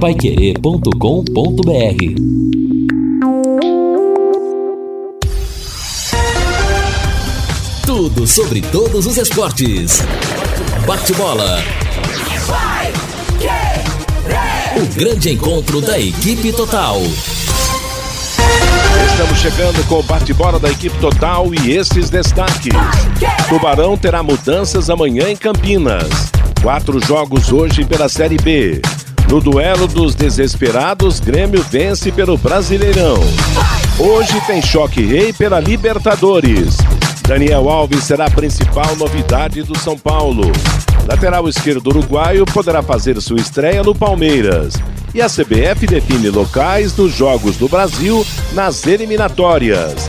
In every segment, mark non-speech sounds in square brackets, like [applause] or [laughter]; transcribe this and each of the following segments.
paiquerê.com.br Tudo sobre todos os esportes. Bate-bola. O grande encontro da equipe total. Estamos chegando com o bate-bola da equipe total e esses destaques. Tubarão terá mudanças amanhã em Campinas. Quatro jogos hoje pela Série B. No duelo dos desesperados, Grêmio vence pelo Brasileirão. Hoje tem choque rei pela Libertadores. Daniel Alves será a principal novidade do São Paulo. Lateral esquerdo uruguaio poderá fazer sua estreia no Palmeiras. E a CBF define locais dos Jogos do Brasil nas eliminatórias.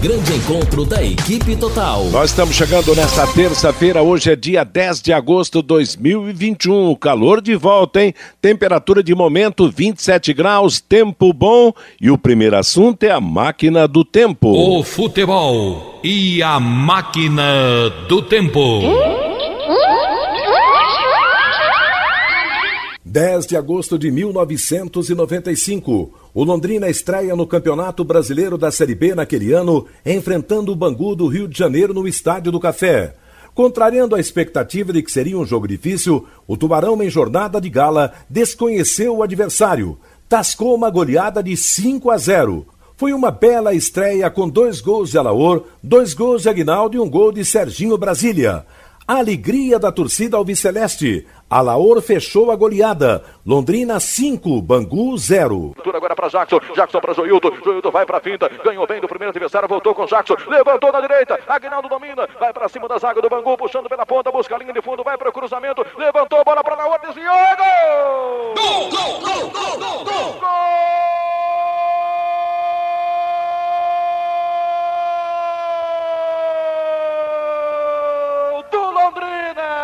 Grande encontro da equipe total. Nós estamos chegando nesta terça-feira, hoje é dia 10 de agosto de 2021. Calor de volta, hein? Temperatura de momento 27 graus, tempo bom. E o primeiro assunto é a máquina do tempo. O futebol e a máquina do tempo. 10 de agosto de 1995. O Londrina estreia no Campeonato Brasileiro da Série B naquele ano, enfrentando o Bangu do Rio de Janeiro no Estádio do Café. Contrariando a expectativa de que seria um jogo difícil, o Tubarão, em jornada de gala, desconheceu o adversário. Tascou uma goleada de 5 a 0. Foi uma bela estreia com dois gols de Alaor, dois gols de Aguinaldo e um gol de Serginho Brasília. A alegria da torcida alviceleste. Alaor fechou a goleada. Londrina 5, Bangu 0. Agora para Jackson, Jackson para Joilton, Joilton vai para a finta, ganhou bem do primeiro adversário, voltou com Jackson, levantou na direita, Aguinaldo domina, vai para cima da zaga do Bangu, puxando pela ponta, busca a linha de fundo, vai para o cruzamento, levantou, bola para Alaor, desviou, gol! Gol, gol, gol, gol, gol, gol! gol!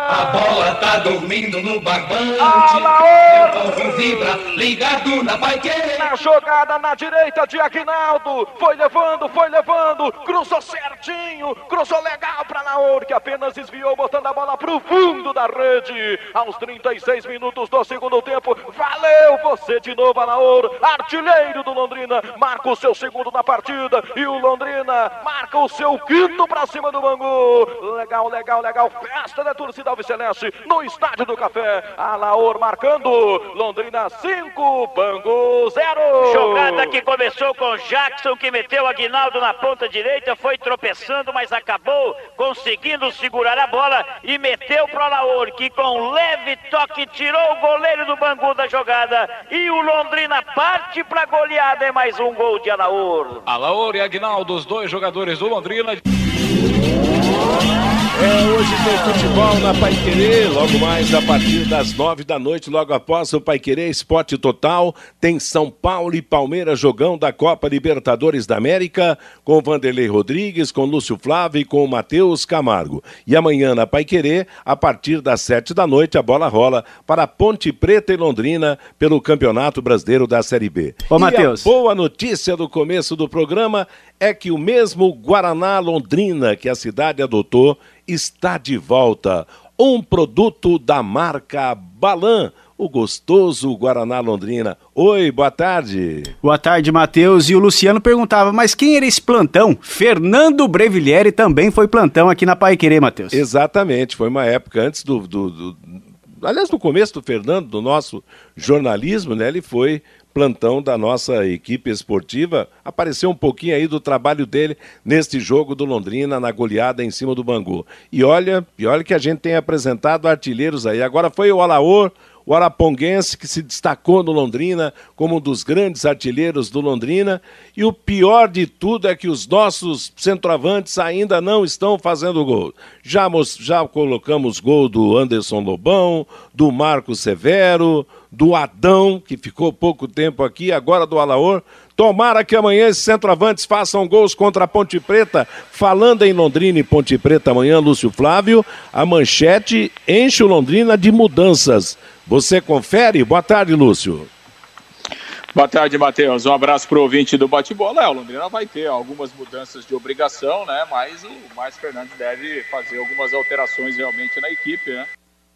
A bola tá dormindo no barbante. O povo vibra, ligado na paiqueira. Na jogada na direita de Aguinaldo. Foi levando, foi levando. Cruzou certinho. Cruzou legal para Alaor, que apenas desviou, botando a bola pro fundo da rede. Aos 36 minutos do segundo tempo. Valeu você de novo, Alaor. Artilheiro do Londrina. Marca o seu segundo na partida. E o Londrina marca o seu quinto para cima do Bangu. Legal, legal, legal. Festa da torcida Alves Celeste no Estádio do Café. Alaor marcando. Londrina 5, Bangu 0. Jogada que começou com Jackson, que meteu Aguinaldo na ponta direita, foi tropeçando, mas acabou conseguindo segurar a bola e meteu pro Alaor, que com leve toque tirou o goleiro do Bangu da jogada. E o Londrina parte pra goleada. É mais um gol de Alaor. Alaor e Aguinaldo, os dois jogadores do Londrina. É, hoje tem futebol na Pai Querer, logo mais a partir das nove da noite, logo após o Pai Querer Esporte Total, tem São Paulo e Palmeiras jogão da Copa Libertadores da América, com Vanderlei Rodrigues, com Lúcio Flávio e com Matheus Camargo. E amanhã na Pai Querer, a partir das sete da noite, a bola rola para Ponte Preta e Londrina pelo Campeonato Brasileiro da Série B. Ô, Matheus. boa notícia do começo do programa é que o mesmo Guaraná Londrina que a cidade adotou está de volta. Um produto da marca Balan, o gostoso Guaraná Londrina. Oi, boa tarde. Boa tarde, Matheus. E o Luciano perguntava, mas quem era esse plantão? Fernando Brevilieri também foi plantão aqui na Pai Querer, Matheus. Exatamente, foi uma época antes do, do, do... Aliás, no começo do Fernando, do nosso jornalismo, né? Ele foi plantão da nossa equipe esportiva, apareceu um pouquinho aí do trabalho dele neste jogo do Londrina, na goleada em cima do Bangu. E olha, e olha que a gente tem apresentado artilheiros aí. Agora foi o Alaor, o Araponguense, que se destacou no Londrina como um dos grandes artilheiros do Londrina. E o pior de tudo é que os nossos centroavantes ainda não estão fazendo gol. Já, já colocamos gol do Anderson Lobão, do Marco Severo, do Adão, que ficou pouco tempo aqui, agora do Alaor. Tomara que amanhã esses centroavantes façam gols contra a Ponte Preta. Falando em Londrina e Ponte Preta amanhã, Lúcio Flávio, a manchete enche o Londrina de mudanças. Você confere? Boa tarde, Lúcio. Boa tarde, Matheus. Um abraço para o ouvinte do bate-bola. É, o Londrina vai ter algumas mudanças de obrigação, né? Mas o Márcio Fernandes deve fazer algumas alterações realmente na equipe, né?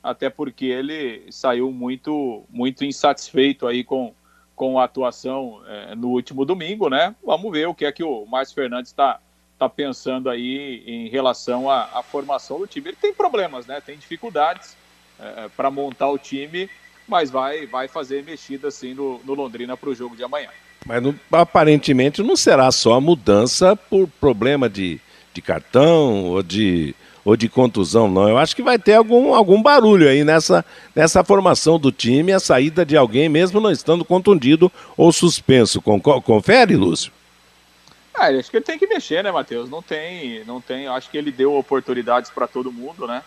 Até porque ele saiu muito, muito insatisfeito aí com, com a atuação é, no último domingo, né? Vamos ver o que é que o Márcio Fernandes está tá pensando aí em relação à, à, formação do time. Ele tem problemas, né? Tem dificuldades é, é para montar o time, mas vai, vai fazer mexida assim no, no Londrina para o jogo de amanhã. Mas aparentemente não será só a mudança por problema de, de cartão ou de ou de contusão, não. Eu acho que vai ter algum, algum barulho aí nessa, nessa formação do time, a saída de alguém, mesmo não estando contundido ou suspenso. Confere, Lúcio? Ah, acho que ele tem que mexer, né, Matheus? Não tem, não tem. Acho que ele deu oportunidades para todo mundo, né?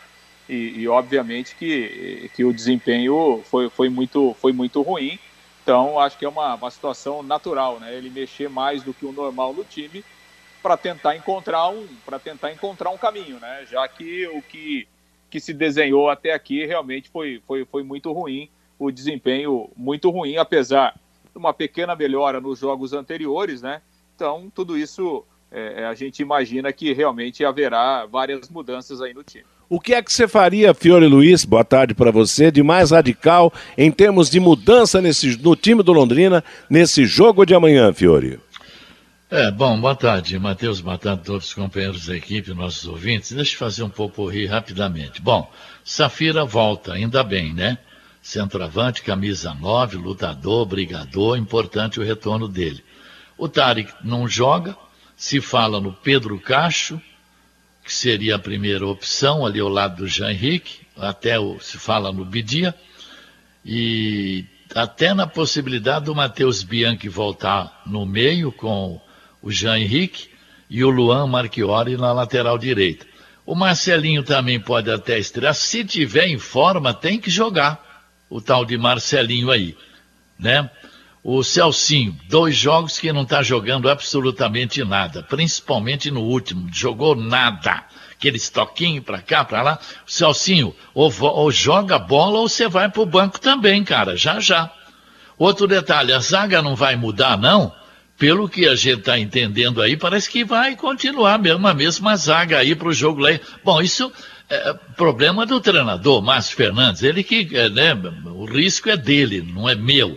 E, e, obviamente que, que o desempenho foi, foi, muito, foi muito ruim. Então, acho que é uma, uma situação natural, né? Ele mexer mais do que o normal no time para tentar encontrar um para tentar encontrar um caminho, né? Já que o que, que se desenhou até aqui realmente foi, foi, foi muito ruim, o desempenho muito ruim, apesar de uma pequena melhora nos jogos anteriores, né? Então tudo isso é, a gente imagina que realmente haverá várias mudanças aí no time. O que é que você faria, Fiore Luiz, boa tarde para você, de mais radical em termos de mudança nesse, no time do Londrina nesse jogo de amanhã, Fiore? É, bom, boa tarde, Matheus, boa tarde a todos os companheiros da equipe, nossos ouvintes. Deixa eu fazer um pouco rir rapidamente. Bom, Safira volta, ainda bem, né? Centroavante, camisa 9, lutador, brigador, importante o retorno dele. O Tarek não joga, se fala no Pedro Cacho, que seria a primeira opção, ali ao lado do Jean Henrique, até o, se fala no Bidia, e até na possibilidade do Matheus Bianchi voltar no meio com o Jean Henrique e o Luan Marchiori na lateral direita. O Marcelinho também pode até estrear. Se tiver em forma, tem que jogar. O tal de Marcelinho aí, né? O Celcinho, dois jogos que não está jogando absolutamente nada, principalmente no último, jogou nada. Aqueles toquinhos para cá, para lá. Celcinho, ou, ou joga bola ou você vai para o banco também, cara, já já. Outro detalhe, a zaga não vai mudar, não? Pelo que a gente está entendendo aí, parece que vai continuar mesmo a mesma zaga aí para o jogo lá. Bom, isso é problema do treinador, Márcio Fernandes. Ele que, é, né, o risco é dele, não é meu.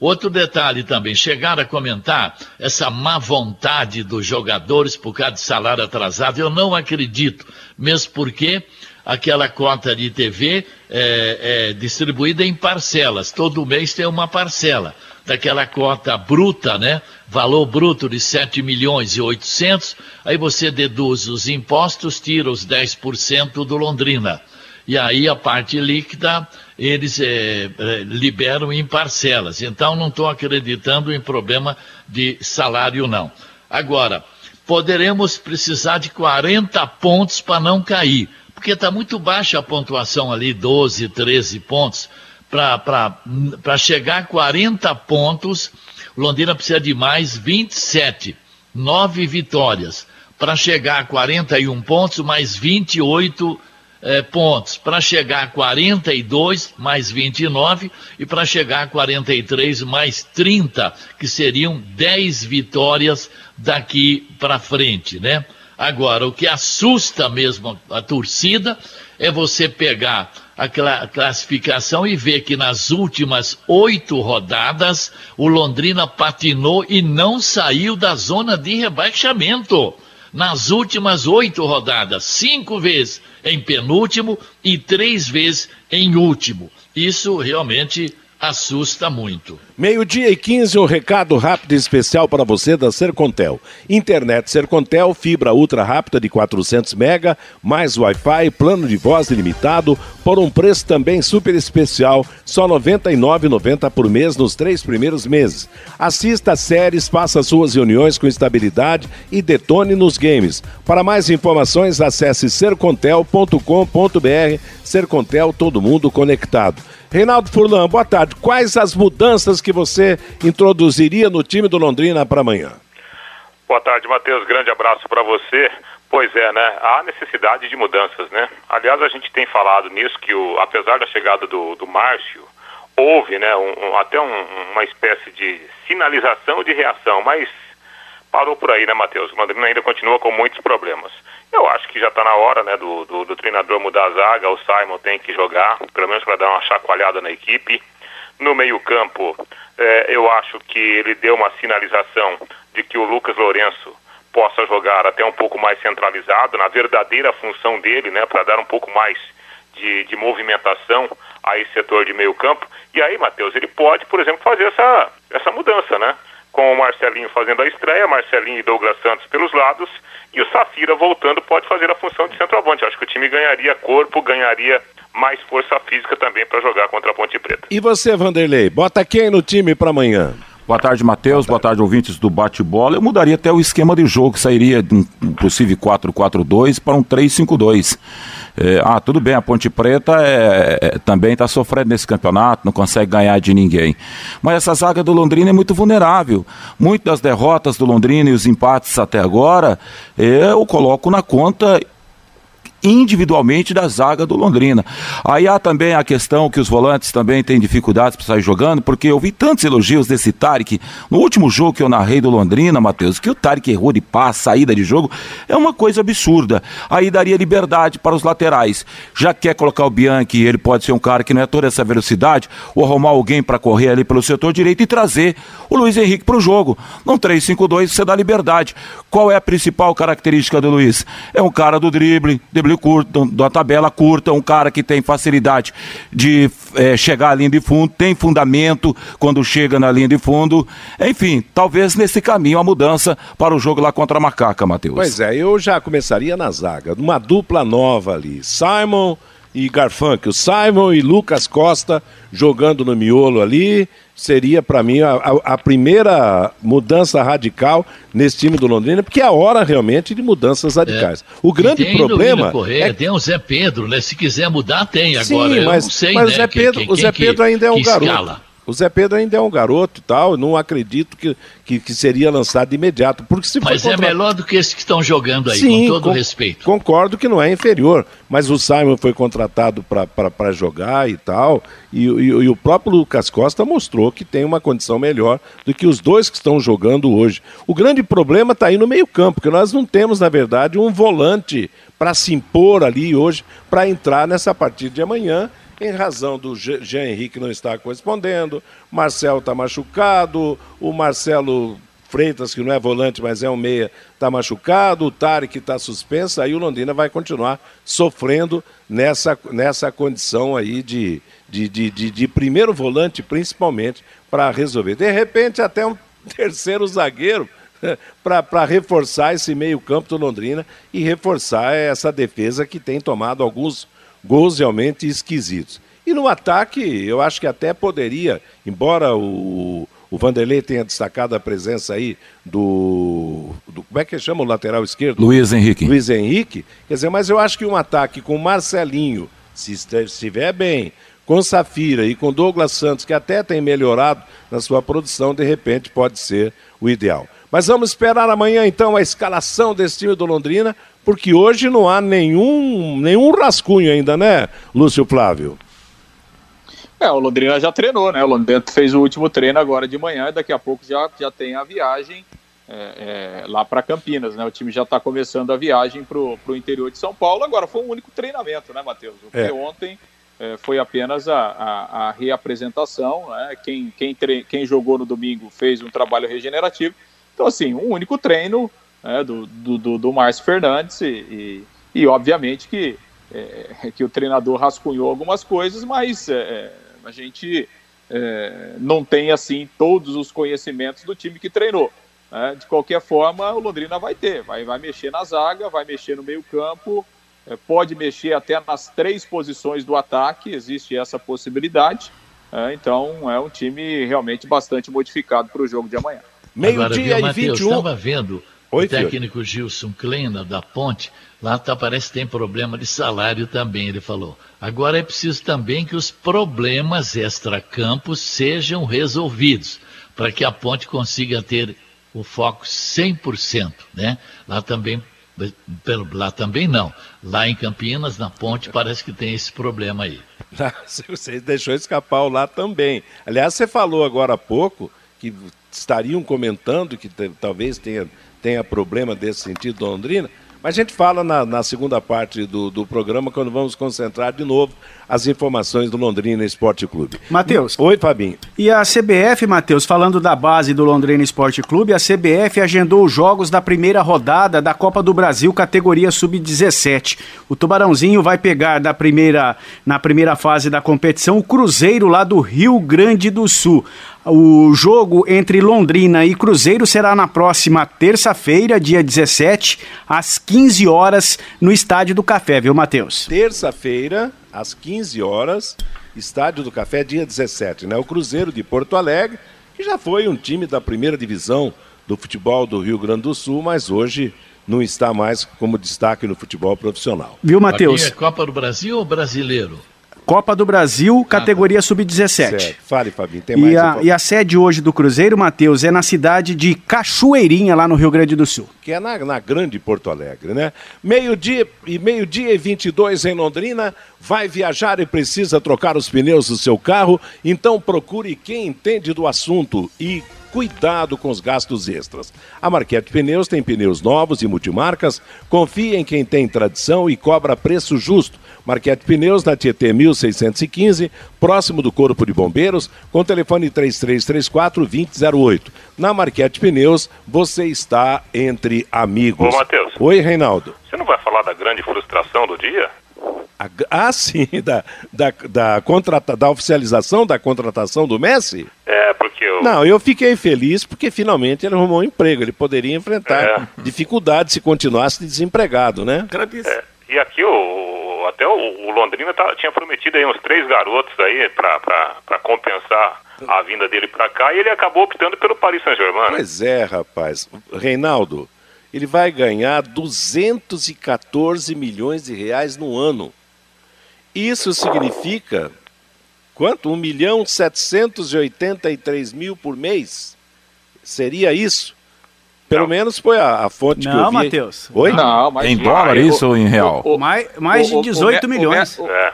Outro detalhe também, chegaram a comentar essa má vontade dos jogadores por causa de salário atrasado. Eu não acredito, mesmo porque aquela cota de TV é, é distribuída em parcelas. Todo mês tem uma parcela daquela cota bruta, né? Valor bruto de 7 milhões e 800, aí você deduz os impostos, tira os 10% do Londrina. E aí a parte líquida eles é, liberam em parcelas. Então não estou acreditando em problema de salário, não. Agora, poderemos precisar de 40 pontos para não cair, porque está muito baixa a pontuação ali, 12, 13 pontos para chegar a 40 pontos, Londrina precisa de mais 27, 9 vitórias. Para chegar a 41 pontos, mais 28 eh, pontos. Para chegar a 42, mais 29. E para chegar a 43, mais 30, que seriam 10 vitórias daqui para frente, né? Agora, o que assusta mesmo a torcida é você pegar a classificação e ver que nas últimas oito rodadas o Londrina patinou e não saiu da zona de rebaixamento. Nas últimas oito rodadas, cinco vezes em penúltimo e três vezes em último. Isso realmente assusta muito. Meio-dia e 15, um recado rápido e especial para você da Sercontel. Internet Sercontel, fibra ultra rápida de 400 mega, mais Wi-Fi, plano de voz ilimitado, por um preço também super especial, só R$ 99,90 por mês nos três primeiros meses. Assista séries, faça suas reuniões com estabilidade e detone nos games. Para mais informações, acesse sercontel.com.br. Sercontel, todo mundo conectado. Reinaldo Furlan, boa tarde. Quais as mudanças que você introduziria no time do Londrina para amanhã? Boa tarde, Matheus. Grande abraço para você. Pois é, né? Há necessidade de mudanças, né? Aliás, a gente tem falado nisso que, o, apesar da chegada do, do Márcio, houve, né, um, um, até um, uma espécie de sinalização de reação, mas parou por aí, né, Matheus? O Londrina ainda continua com muitos problemas. Eu acho que já está na hora né, do, do, do, treinador mudar a zaga, o Simon tem que jogar, pelo menos para dar uma chacoalhada na equipe. No meio-campo, é, eu acho que ele deu uma sinalização de que o Lucas Lourenço possa jogar até um pouco mais centralizado, na verdadeira função dele, né, para dar um pouco mais de, de movimentação a esse setor de meio-campo. E aí, Matheus, ele pode, por exemplo, fazer essa, essa mudança, né? Com o Marcelinho fazendo a estreia, Marcelinho e Douglas Santos pelos lados e o Safira voltando pode fazer a função de centroavante. Acho que o time ganharia corpo, ganharia mais força física também para jogar contra a Ponte Preta. E você, Vanderlei, bota quem no time para amanhã? Boa tarde, Matheus. Boa tarde, ouvintes do bate-bola. Eu mudaria até o esquema de jogo, sairia de um possível 4-4-2 para um 3-5-2. É, ah, tudo bem, a Ponte Preta é, é, também está sofrendo nesse campeonato, não consegue ganhar de ninguém. Mas essa zaga do Londrina é muito vulnerável. Muitas das derrotas do Londrina e os empates até agora, eu coloco na conta individualmente da zaga do Londrina. Aí há também a questão que os volantes também têm dificuldades para sair jogando, porque eu vi tantos elogios desse Tarek. No último jogo que eu narrei do Londrina, Matheus, que o Tarek errou de passe, saída de jogo, é uma coisa absurda. Aí daria liberdade para os laterais. Já quer colocar o Bianchi, ele pode ser um cara que não é toda essa velocidade, ou arrumar alguém para correr ali pelo setor direito e trazer o Luiz Henrique para o jogo. Num 3-5-2 você dá liberdade. Qual é a principal característica do Luiz? É um cara do drible, drible curto, da tabela curta, um cara que tem facilidade de é, chegar à linha de fundo, tem fundamento quando chega na linha de fundo. Enfim, talvez nesse caminho a mudança para o jogo lá contra a Macaca, Matheus. Pois é, eu já começaria na zaga, uma dupla nova ali. Simon e Garfunkel. Simon e Lucas Costa jogando no miolo ali. Seria, para mim, a, a, primeira mudança radical nesse time do Londrina, porque é a hora realmente de mudanças radicais. É. O grande tem problema. Correia, é... Tem o Zé Pedro, né? Se quiser mudar, tem agora. Sim, mas, sei, mas né? o Zé Pedro, quem, o Zé Pedro ainda é um garoto. Escala. O Zé Pedro ainda é um garoto e tal, não acredito que, que, que, seria lançado de imediato. Porque se mas é melhor do que esses que estão jogando aí, Sim, com todo respeito. Concordo que não é inferior, mas o Simon foi contratado para jogar e tal, e, e, e, o próprio Lucas Costa mostrou que tem uma condição melhor do que os dois que estão jogando hoje. O grande problema está aí no meio-campo, porque nós não temos, na verdade, um volante para se impor ali hoje, para entrar nessa partida de amanhã em razão do Jean Henrique não estar correspondendo, Marcelo está machucado, o Marcelo Freitas, que não é volante, mas é um meia, está machucado, o Tarek está suspenso, aí o Londrina vai continuar sofrendo nessa, nessa condição aí de, de, de, de, de primeiro volante, principalmente, para resolver. De repente, até um [laughs] terceiro zagueiro [laughs] para reforçar esse meio-campo do Londrina e reforçar essa defesa que tem tomado alguns gols realmente esquisitos. E no ataque, eu acho que até poderia, embora o, o Vanderlei tenha destacado a presença aí do, do, Como é que chama o lateral esquerdo? Luiz Henrique. Luiz Henrique. Quer dizer, mas eu acho que um ataque com Marcelinho, se estiver bem, com Safira e com Douglas Santos, que até tem melhorado na sua produção, de repente pode ser o ideal. Mas vamos esperar amanhã então a escalação desse time do Londrina, porque hoje não há nenhum, nenhum rascunho ainda, né, Lúcio Flávio? É, o Londrina já treinou, né? O Londrina fez o último treino agora de manhã e daqui a pouco já, já tem a viagem é, é, lá para Campinas, né? O time já está começando a viagem para o interior de São Paulo. Agora foi um único treinamento, né, Matheus? O é. ontem é, foi apenas a, a, a reapresentação, né? Quem, quem, quem jogou no domingo fez um trabalho regenerativo então, assim, um único treino né, do, do, do Márcio Fernandes e, e, e obviamente que, é, que o treinador rascunhou algumas coisas, mas é, a gente é, não tem assim todos os conhecimentos do time que treinou. Né? De qualquer forma, o Londrina vai ter, vai, vai mexer na zaga, vai mexer no meio campo, é, pode mexer até nas três posições do ataque, existe essa possibilidade. É, então é um time realmente bastante modificado para o jogo de amanhã. Meio-dia e 21. Eu estava vendo Oi, o técnico filho. Gilson Kleina, da Ponte, lá tá, parece que tem problema de salário também, ele falou. Agora é preciso também que os problemas extra-campos sejam resolvidos, para que a Ponte consiga ter o foco 100%, né? Lá também pelo, lá também não. Lá em Campinas, na ponte, parece que tem esse problema aí. [laughs] Você deixou escapar o lá também. Aliás, você falou agora há pouco que estariam comentando que talvez tenha, tenha problema desse sentido Londrina. Mas a gente fala na, na segunda parte do, do, programa, quando vamos concentrar de novo as informações do Londrina Esporte Clube. Matheus. Oi, Fabinho. E a CBF, Matheus, falando da base do Londrina Esporte Clube, a CBF agendou os jogos da primeira rodada da Copa do Brasil, categoria Sub-17. O Tubarãozinho vai pegar da primeira, na primeira fase da competição o Cruzeiro lá do Rio Grande do Sul. O jogo entre Londrina e Cruzeiro será na próxima terça-feira, dia 17, às 15 horas, no Estádio do Café, viu, Matheus? Terça-feira, às 15 horas, Estádio do Café, dia 17, né? O Cruzeiro de Porto Alegre, que já foi um time da primeira divisão do futebol do Rio Grande do Sul, mas hoje não está mais como destaque no futebol profissional. Viu, Matheus? É Copa do Brasil ou brasileiro? Copa do Brasil, categoria sub-17. Fale, Fabinho, tem mais e a, e a sede hoje do Cruzeiro, Matheus, é na cidade de Cachoeirinha, lá no Rio Grande do Sul. Que é na, na grande Porto Alegre, né? Meio-dia e meio-dia e 22 em Londrina, vai viajar e precisa trocar os pneus do seu carro, então procure quem entende do assunto e cuidado com os gastos extras. A Marquete Pneus tem pneus novos e multimarcas, confie em quem tem tradição e cobra preço justo. Marquete Pneus na Tietê 1615, próximo do Corpo de Bombeiros, com telefone 3334-2008. Na Marquete Pneus, você está entre amigos. Ô, Matheus. Oi, Reinaldo. Você não vai falar da grande frustração do dia? Ah, [laughs] sim, da, da, da, contrata, da oficialização da contratação do Messi? É, porque eu... Não, eu fiquei feliz porque finalmente ele arrumou um emprego. Ele poderia enfrentar é. dificuldades se continuasse desempregado, né? É, e aqui o, até o, o Londrina tá, tinha prometido aí uns três garotos aí para compensar a vinda dele para cá e ele acabou optando pelo Paris Saint-Germain. Pois é, rapaz. Reinaldo, ele vai ganhar 214 milhões de reais no ano. Isso significa quanto? 1 milhão 783 mil por mês? Seria isso? Pelo não. menos foi a, a fonte não, que eu vi. Não, Matheus. Oi? Não, mas em dólar isso ou em real? O, o, mais, mais de 18 milhões. É.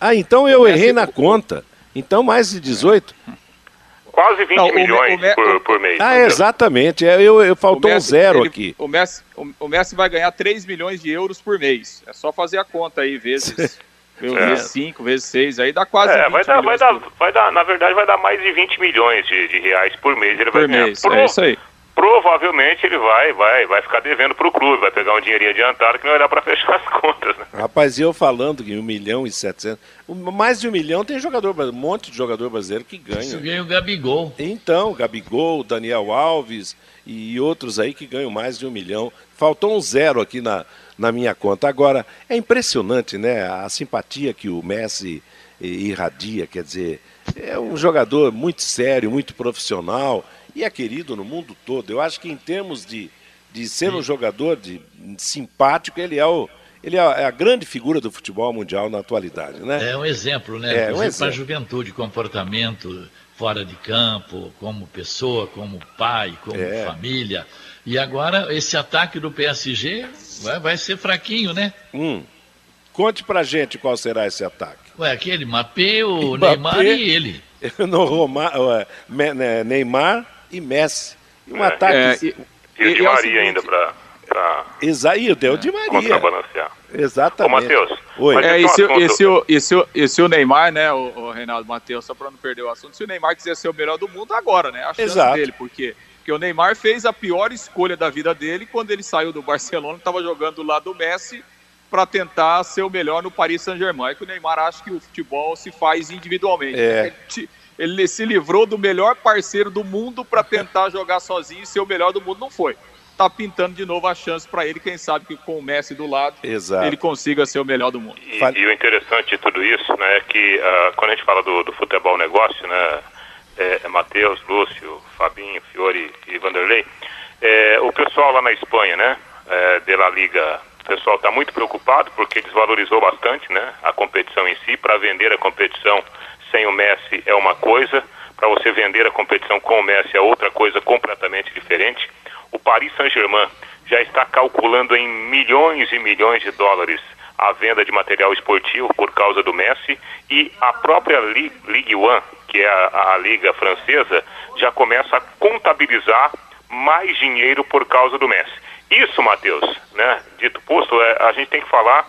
Ah, então eu errei na conta. Então mais de 18? Quase 20 não, milhões o, o, por, por, mês. Ah, exatamente. É, eu, eu faltou Messi, um zero ele, aqui. O Messi, o, Messi vai ganhar 3 milhões de euros por mês. É só fazer a conta aí, vezes [laughs] é. vezes 5, vezes 6, aí dá quase é, vai dar, vai dar, vai dar, na verdade vai dar mais de 20 milhões de, de reais por mês. Ele por vai mês, Pro, é isso aí. Provavelmente ele vai, vai, vai ficar devendo para o clube, vai pegar um dinheirinho adiantado que não vai dar para fechar as [laughs] contas. Né? Rapaz, eu falando que 1 milhão e 700, mais de um milhão tem jogador, um monte de jogador brasileiro que ganha. Isso ganha o Gabigol. Então, Gabigol, Daniel Alves e outros aí que ganham mais de um milhão. Faltou um zero aqui na, na minha conta. Agora, é impressionante, né? A simpatia que o Messi irradia, quer dizer, é um jogador muito sério, muito profissional e é querido no mundo todo. Eu acho que em termos de, de ser um jogador de, simpático, ele é o ele é a grande figura do futebol mundial na atualidade, né? É um exemplo, né? É, um para a juventude, comportamento fora de campo, como pessoa, como pai, como é. família. E agora esse ataque do PSG vai, vai ser fraquinho, né? Hum. Conte pra gente qual será esse ataque. Ué, aquele Mbappé, o Mbappé, Neymar e ele. [laughs] No Roma, né, Neymar e Messi. E um é, ataque. É, e, e, o Di Maria ainda pra. pra Exaí, o Del Di Maria. Contrabalancear. Exatamente. Ô, Matheus. Oi. É, e, se, e, se, o, e, se, e se o Neymar, né, o, o Reinaldo Matheus, só para não perder o assunto, se o Neymar quiser ser o melhor do mundo agora, né? A chance Exato. dele, porque porque o Neymar fez a pior escolha da vida dele quando ele saiu do Barcelona, estava jogando do lado do Messi para tentar ser o melhor no Paris Saint-Germain. É que o Neymar acha que o futebol se faz individualmente. É. Ele se livrou do melhor parceiro do mundo para tentar jogar sozinho e ser o melhor do mundo. Não foi. Tá pintando de novo a chance para ele. Quem sabe que com o Messi do lado, Exato. ele consiga ser o melhor do mundo. E, e o interessante de tudo isso, né, é que uh, quando a gente fala do, do futebol negócio, né, é, é Matheus, Lúcio, Fabinho, Fiore e Vanderlei, é, o pessoal lá na Espanha, né, é, de La Liga, o pessoal está muito preocupado porque desvalorizou bastante, né, a competição em si. Para vender a competição sem o Messi é uma coisa, para você vender a competição com o Messi é outra coisa completamente diferente. O Paris Saint-Germain já está calculando em milhões e milhões de dólares a venda de material esportivo por causa do Messi e a própria Ligue 1, que é a, a liga francesa, já começa a contabilizar mais dinheiro por causa do Messi. Isso, Matheus, né, dito posto, é, a gente tem que falar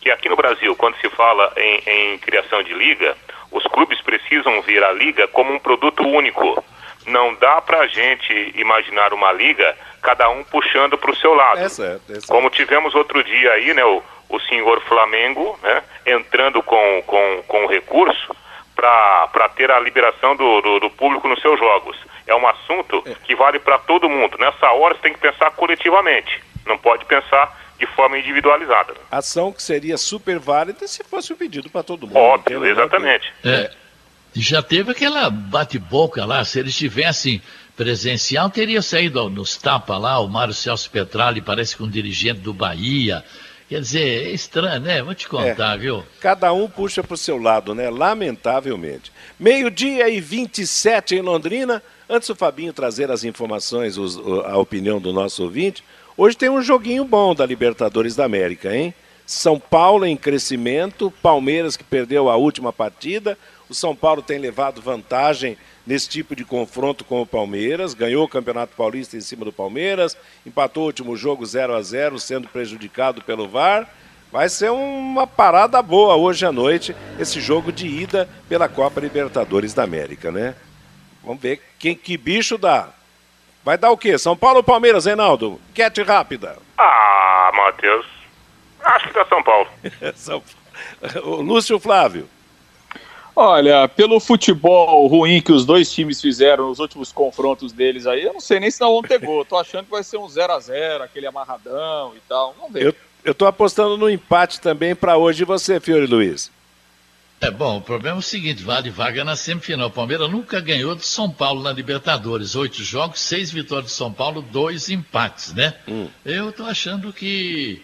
que aqui no Brasil, quando se fala em, em criação de liga, os clubes precisam ver a liga como um produto único. Não dá para a gente imaginar uma liga, cada um puxando para o seu lado. É certo, é certo. Como tivemos outro dia aí, né, o, o senhor Flamengo, né, entrando com, com, com recurso para ter a liberação do, do, do, público nos seus jogos. É um assunto é. que vale para todo mundo. Nessa hora você tem que pensar coletivamente, não pode pensar de forma individualizada. Ação que seria super válida se fosse o pedido para todo mundo. Óbvio, exatamente. É. Já teve aquela bate-boca lá, se eles tivessem presencial, teria saído nos tapas lá, o Mário Celso Petralli parece que um dirigente do Bahia. Quer dizer, é estranho, né? Vou te contar, é. viu? Cada um puxa para o seu lado, né? Lamentavelmente. Meio-dia e 27 em Londrina. Antes do Fabinho trazer as informações, os, a opinião do nosso ouvinte, hoje tem um joguinho bom da Libertadores da América, hein? São Paulo em crescimento, Palmeiras que perdeu a última partida, o São Paulo tem levado vantagem nesse tipo de confronto com o Palmeiras, ganhou o Campeonato Paulista em cima do Palmeiras, empatou o último jogo 0 a 0 sendo prejudicado pelo VAR. Vai ser uma parada boa hoje à noite, esse jogo de ida pela Copa Libertadores da América, né? Vamos ver quem, que bicho dá. Vai dar o quê? São Paulo ou Palmeiras, Reinaldo? Quete rápida. Ah, Matheus. Acho que dá São Paulo. [laughs] São... Lúcio Flávio. Olha, pelo futebol ruim que os dois times fizeram nos últimos confrontos deles aí, eu não sei nem se não vão ter gol. Tô achando que vai ser um 0 a 0 aquele amarradão e tal. Vamos ver. Eu, eu tô apostando no empate também para hoje e você, Fiore Luiz. É bom, o problema é o seguinte, vale vaga na semifinal. O Palmeiras nunca ganhou de São Paulo na Libertadores. Oito jogos, seis vitórias de São Paulo, dois empates, né? Hum. Eu tô achando que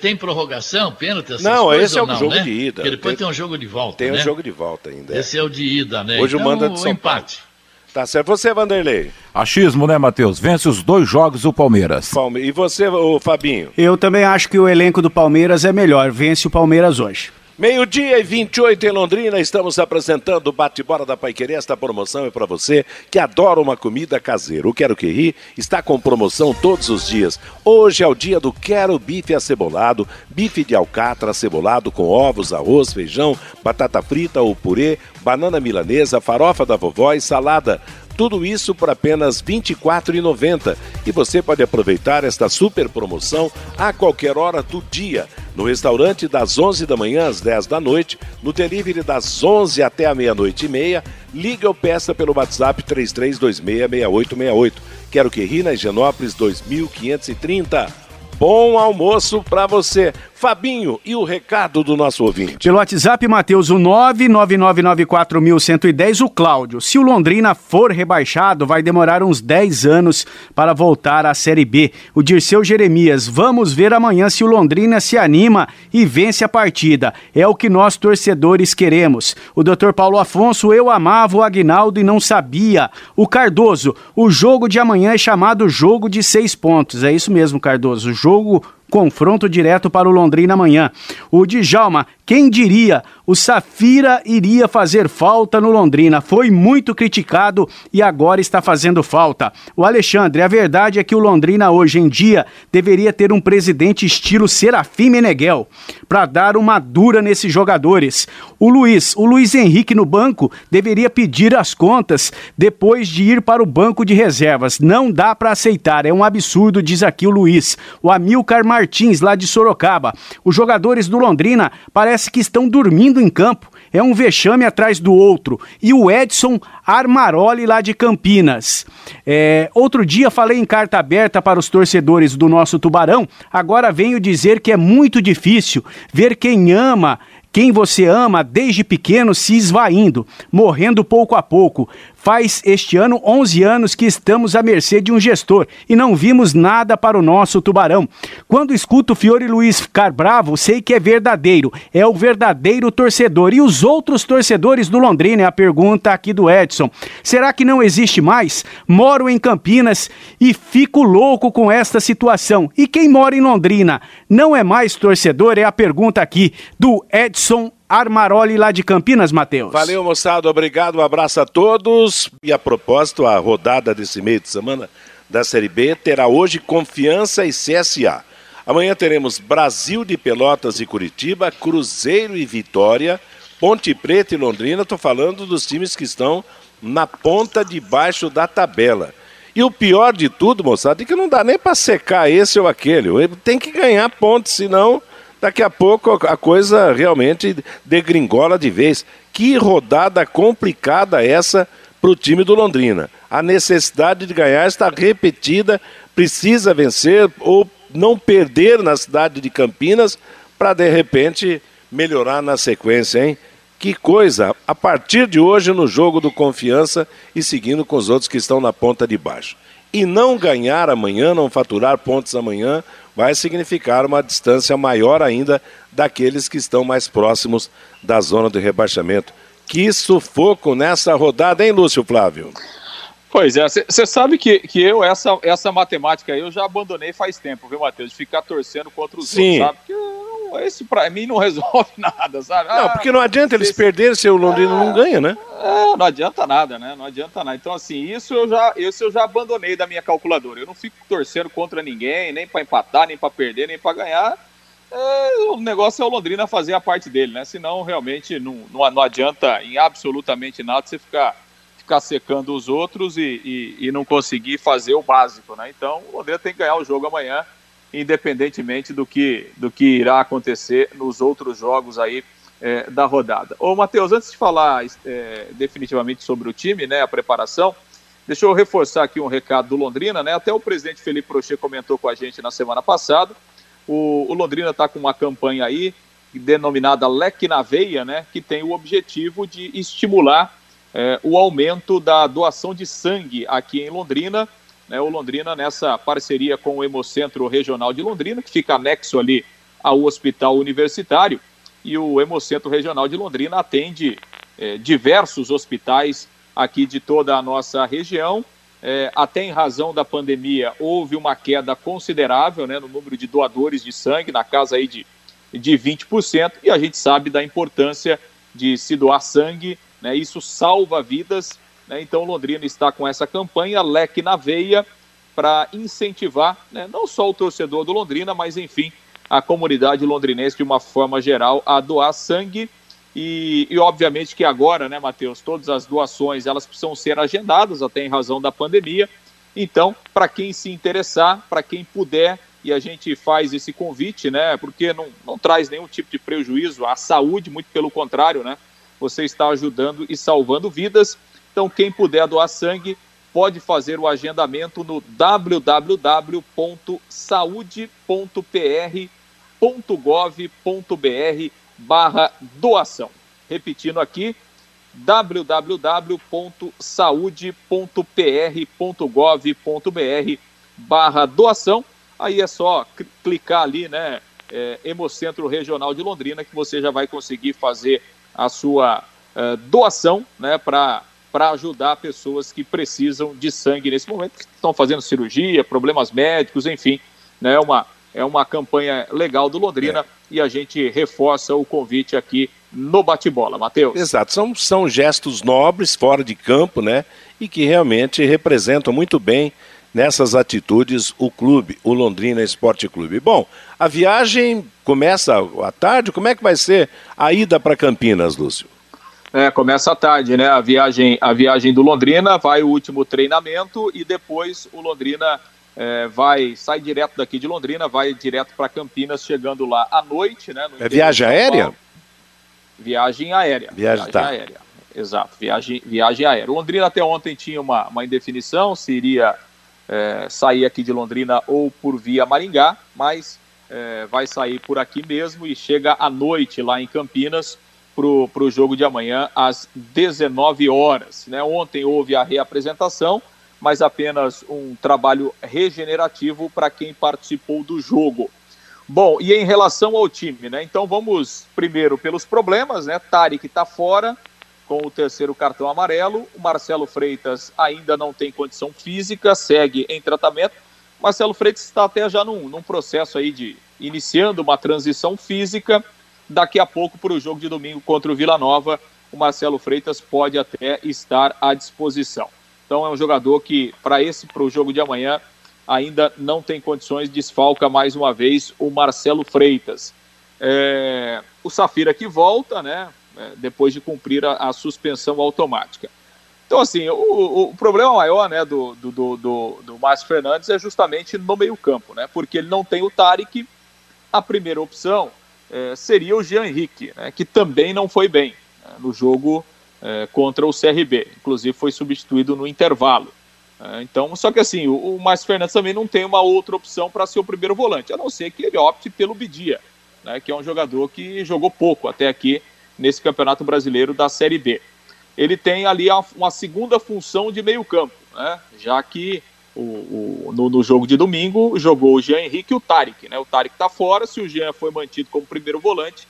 tem prorrogação, pênalti, essas Não, coisas, esse é o não, jogo né? de ida. Porque depois tem, tem um jogo de volta, Tem né? um jogo de volta ainda. É. Esse é o de ida, né? Hoje então, o manda de São empate. Paulo. Tá certo. Você, Vanderlei? Achismo, né, Matheus? Vence os dois jogos o Palmeiras. Palme... E você, o Fabinho? Eu também acho que o elenco do Palmeiras é melhor. Vence o Palmeiras hoje. Meio-dia e 28 em Londrina, estamos apresentando o Bate-Bora da Paiquerê. Esta promoção é para você que adora uma comida caseira. O Quero Que Ri está com promoção todos os dias. Hoje é o dia do Quero Bife Acebolado, bife de alcatra acebolado com ovos, arroz, feijão, batata frita ou purê, banana milanesa, farofa da vovó e salada. Tudo isso por apenas R$ 24,90. E você pode aproveitar esta super promoção a qualquer hora do dia. No restaurante das 11 da manhã às 10 da noite, no delivery das 11 até a meia-noite e meia, liga ou peça pelo WhatsApp 33266868. Quero que ri na Higienópolis 2530. Bom almoço para você. Fabinho, e o recado do nosso ouvinte? Pelo WhatsApp, Matheus, o 99994110, o Cláudio. Se o Londrina for rebaixado, vai demorar uns 10 anos para voltar à Série B. O Dirceu Jeremias, vamos ver amanhã se o Londrina se anima e vence a partida. É o que nós torcedores queremos. O Dr. Paulo Afonso, eu amava o Agnaldo e não sabia. O Cardoso, o jogo de amanhã é chamado jogo de seis pontos. É isso mesmo, Cardoso. O jogo confronto direto para o Londrina amanhã. O Djalma, quem diria, o Safira iria fazer falta no Londrina. Foi muito criticado e agora está fazendo falta. O Alexandre, a verdade é que o Londrina hoje em dia deveria ter um presidente estilo Serafim Meneghel para dar uma dura nesses jogadores. O Luiz, o Luiz Henrique no banco deveria pedir as contas depois de ir para o banco de reservas. Não dá para aceitar, é um absurdo, diz aqui o Luiz. O Amilcar Martins, lá de Sorocaba. Os jogadores do Londrina parece que estão dormindo em campo. É um vexame atrás do outro. E o Edson Armaroli, lá de Campinas. É, outro dia falei em carta aberta para os torcedores do nosso Tubarão. Agora venho dizer que é muito difícil ver quem ama quem você ama desde pequeno se esvaindo, morrendo pouco a pouco. Faz este ano 11 anos que estamos à mercê de um gestor e não vimos nada para o nosso tubarão. Quando escuto o Fiore Luiz ficar bravo, sei que é verdadeiro, é o verdadeiro torcedor. E os outros torcedores do Londrina? É a pergunta aqui do Edson. Será que não existe mais? Moro em Campinas e fico louco com esta situação. E quem mora em Londrina não é mais torcedor? É a pergunta aqui do Edson. Armaroli, lá de Campinas, Matheus. Valeu, moçada. Obrigado. Um abraço a todos. E a propósito, a rodada desse meio de semana da Série B terá hoje Confiança e CSA. Amanhã teremos Brasil de Pelotas e Curitiba, Cruzeiro e Vitória, Ponte Preta e Londrina. Estou falando dos times que estão na ponta de baixo da tabela. E o pior de tudo, moçada, é que não dá nem para secar esse ou aquele. Tem que ganhar pontos, senão daqui a pouco a coisa realmente degringola de vez. Que rodada complicada essa para o time do Londrina. A necessidade de ganhar está repetida, precisa vencer ou não perder na cidade de Campinas para de repente melhorar na sequência, hein? Que coisa! A partir de hoje no jogo do Confiança e seguindo com os outros que estão na ponta de baixo. E não ganhar amanhã, não faturar pontos amanhã, vai significar uma distância maior ainda daqueles que estão mais próximos da zona de rebaixamento. Que sufoco nessa rodada, hein, Lúcio Flávio? Pois é, você sabe que, que eu, essa, essa matemática aí, eu já abandonei faz tempo, viu, Matheus? De ficar torcendo contra os Sim. outros, sabe? Porque esse pra mim não [laughs] resolve nada, sabe? Não, porque não adianta eles perderem se o Londrina não ganha, né? É, não adianta nada, né? Não adianta nada. Então, assim, isso eu já, isso eu já abandonei da minha calculadora. Eu não fico torcendo contra ninguém, nem para empatar, nem para perder, nem para ganhar. É, o negócio é o Londrina fazer a parte dele, né? Senão, realmente, não, não, não adianta em absolutamente nada você ficar ficar secando os outros e, e, e, não conseguir fazer o básico, né? Então, o Londrina tem que ganhar o jogo amanhã, independentemente do que, do que irá acontecer nos outros jogos aí é, da rodada. Ô, Matheus, antes de falar é, definitivamente sobre o time, né, a preparação, deixa eu reforçar aqui um recado do Londrina, né? Até o presidente Felipe Prochê comentou com a gente na semana passada. O, o Londrina está com uma campanha aí denominada Leque na Veia, né? Que tem o objetivo de estimular é, o aumento da doação de sangue aqui em Londrina. Né, o Londrina, nessa parceria com o Hemocentro Regional de Londrina, que fica anexo ali ao Hospital Universitário, e o Hemocentro Regional de Londrina atende é, diversos hospitais aqui de toda a nossa região. É, até em razão da pandemia, houve uma queda considerável né, no número de doadores de sangue, na casa aí de, de 20%, e a gente sabe da importância de se doar sangue né? Isso salva vidas. Né? Então, Londrina está com essa campanha, leque na veia, para incentivar né? não só o torcedor do Londrina, mas enfim, a comunidade londrinense de uma forma geral a doar sangue. E, e obviamente que agora, né, Matheus, todas as doações elas precisam ser agendadas, até em razão da pandemia. Então, para quem se interessar, para quem puder, e a gente faz esse convite, né, porque não, não traz nenhum tipo de prejuízo à saúde, muito pelo contrário, né, você está ajudando e salvando vidas. Então, quem puder doar sangue, pode fazer o agendamento no www.saude.pr.gov.br barra doação. Repetindo aqui, www.saude.pr.gov.br barra doação. Aí é só clicar ali, né? É, Hemocentro Regional de Londrina, que você já vai conseguir fazer a sua uh, doação né, para ajudar pessoas que precisam de sangue nesse momento, que estão fazendo cirurgia, problemas médicos, enfim. Né, é, uma, é uma campanha legal do Londrina é. e a gente reforça o convite aqui no bate-bola, Matheus. Exato, são, são gestos nobres, fora de campo, né? E que realmente representam muito bem nessas atitudes o clube, o Londrina Esporte Clube. Bom, a viagem começa à tarde, como é que vai ser a ida para Campinas, Lúcio? É, começa à tarde, né? A viagem, a viagem do Londrina, vai o último treinamento e depois o Londrina é, vai, sai direto daqui de Londrina, vai direto para Campinas, chegando lá à noite, né? é viagem aérea? Viagem aérea. Viagem, viagem tá. aérea. Exato, viagem, viagem aérea. O Londrina até ontem tinha uma, uma indefinição se iria é, sair aqui de Londrina ou por via Maringá, mas é, vai sair por aqui mesmo e chega à noite lá em Campinas para o jogo de amanhã às 19 horas. Né? Ontem houve a reapresentação, mas apenas um trabalho regenerativo para quem participou do jogo. Bom, e em relação ao time, né? Então vamos primeiro pelos problemas, né? Tarek está fora com o terceiro cartão amarelo. O Marcelo Freitas ainda não tem condição física, segue em tratamento. Marcelo Freitas está até já num, num processo aí de iniciando uma transição física. Daqui a pouco, para o jogo de domingo contra o Vila Nova, o Marcelo Freitas pode até estar à disposição. Então é um jogador que, para esse, para o jogo de amanhã, ainda não tem condições, desfalca mais uma vez o Marcelo Freitas. É, o Safira que volta, né? É, depois de cumprir a, a, suspensão automática. Então, assim, o, o problema maior né, do, do, do, do, Márcio Fernandes é justamente no meio-campo, né? Porque ele não tem o Tarek. A primeira opção é, seria o Jean Henrique, né, que também não foi bem né, no jogo é, contra o CRB. Inclusive foi substituído no intervalo. É, então, só que assim, o, o Márcio Fernandes também não tem uma outra opção para ser o primeiro volante, a não ser que ele opte pelo Bidia, né, que é um jogador que jogou pouco até aqui nesse Campeonato Brasileiro da Série B. Ele tem ali uma segunda função de meio campo, né, já que o, o, no, no, jogo de domingo jogou o Jean Henrique e o Tarek. Né, o Tarek está fora, se o Jean foi mantido como primeiro volante,